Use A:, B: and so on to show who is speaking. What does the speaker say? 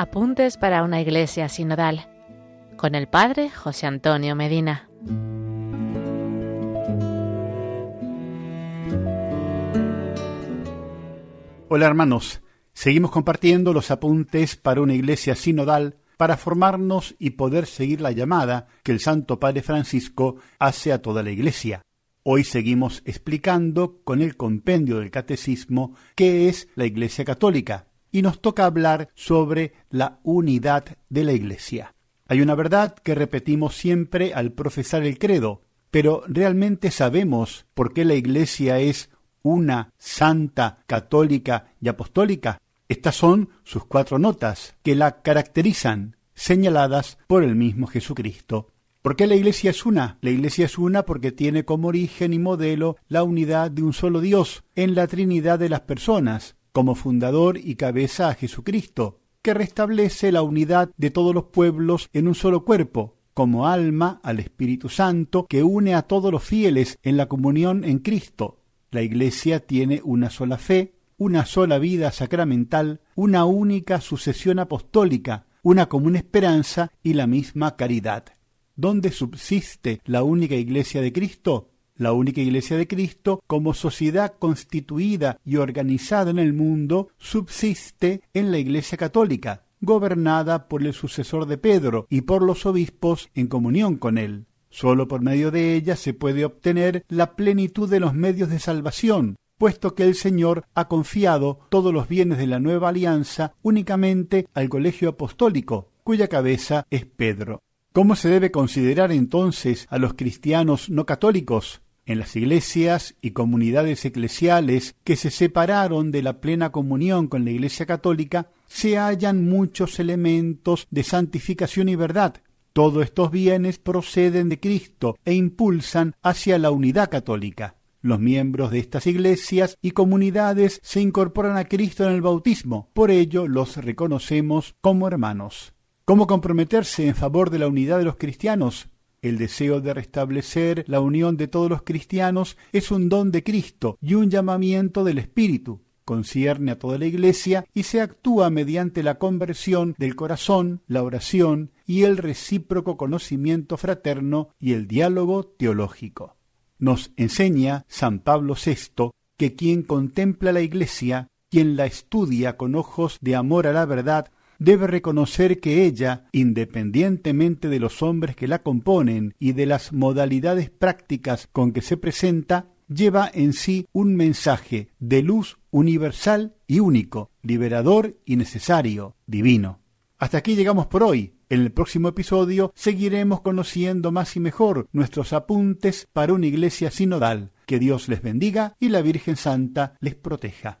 A: Apuntes para una iglesia sinodal con el Padre José Antonio Medina.
B: Hola hermanos, seguimos compartiendo los apuntes para una iglesia sinodal para formarnos y poder seguir la llamada que el Santo Padre Francisco hace a toda la iglesia. Hoy seguimos explicando con el compendio del catecismo qué es la iglesia católica y nos toca hablar sobre la unidad de la iglesia. Hay una verdad que repetimos siempre al profesar el credo, pero ¿realmente sabemos por qué la iglesia es una, santa, católica y apostólica? Estas son sus cuatro notas que la caracterizan, señaladas por el mismo Jesucristo. ¿Por qué la Iglesia es una? La Iglesia es una porque tiene como origen y modelo la unidad de un solo Dios en la Trinidad de las personas, como fundador y cabeza a Jesucristo, que restablece la unidad de todos los pueblos en un solo cuerpo, como alma al Espíritu Santo que une a todos los fieles en la comunión en Cristo. La Iglesia tiene una sola fe, una sola vida sacramental, una única sucesión apostólica, una común esperanza y la misma caridad. ¿Dónde subsiste la única Iglesia de Cristo? La única Iglesia de Cristo, como sociedad constituida y organizada en el mundo, subsiste en la Iglesia católica, gobernada por el sucesor de Pedro y por los obispos en comunión con él. Sólo por medio de ella se puede obtener la plenitud de los medios de salvación, puesto que el Señor ha confiado todos los bienes de la nueva alianza únicamente al colegio apostólico, cuya cabeza es Pedro. ¿Cómo se debe considerar entonces a los cristianos no católicos? En las iglesias y comunidades eclesiales que se separaron de la plena comunión con la Iglesia católica, se hallan muchos elementos de santificación y verdad. Todos estos bienes proceden de Cristo e impulsan hacia la unidad católica. Los miembros de estas iglesias y comunidades se incorporan a Cristo en el bautismo, por ello los reconocemos como hermanos. ¿Cómo comprometerse en favor de la unidad de los cristianos? El deseo de restablecer la unión de todos los cristianos es un don de Cristo y un llamamiento del Espíritu. Concierne a toda la Iglesia y se actúa mediante la conversión del corazón, la oración y el recíproco conocimiento fraterno y el diálogo teológico. Nos enseña San Pablo VI que quien contempla la Iglesia, quien la estudia con ojos de amor a la verdad, debe reconocer que ella, independientemente de los hombres que la componen y de las modalidades prácticas con que se presenta, lleva en sí un mensaje de luz universal y único, liberador y necesario, divino. Hasta aquí llegamos por hoy. En el próximo episodio seguiremos conociendo más y mejor nuestros apuntes para una iglesia sinodal. Que Dios les bendiga y la Virgen Santa les proteja.